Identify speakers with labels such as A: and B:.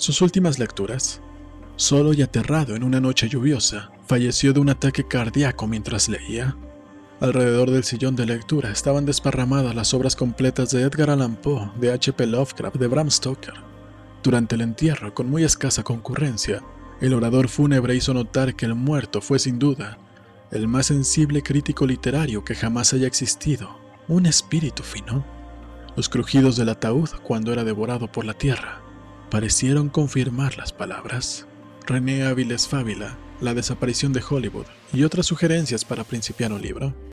A: Sus últimas lecturas. Solo y aterrado en una noche lluviosa, falleció de un ataque cardíaco mientras leía. Alrededor del sillón de lectura estaban desparramadas las obras completas de Edgar Allan Poe, de H.P. Lovecraft, de Bram Stoker. Durante el entierro, con muy escasa concurrencia, el orador fúnebre hizo notar que el muerto fue sin duda el más sensible crítico literario que jamás haya existido, un espíritu fino. Los crujidos del ataúd cuando era devorado por la tierra parecieron confirmar las palabras. René Áviles Fábila, La desaparición de Hollywood y otras sugerencias para principiar un libro.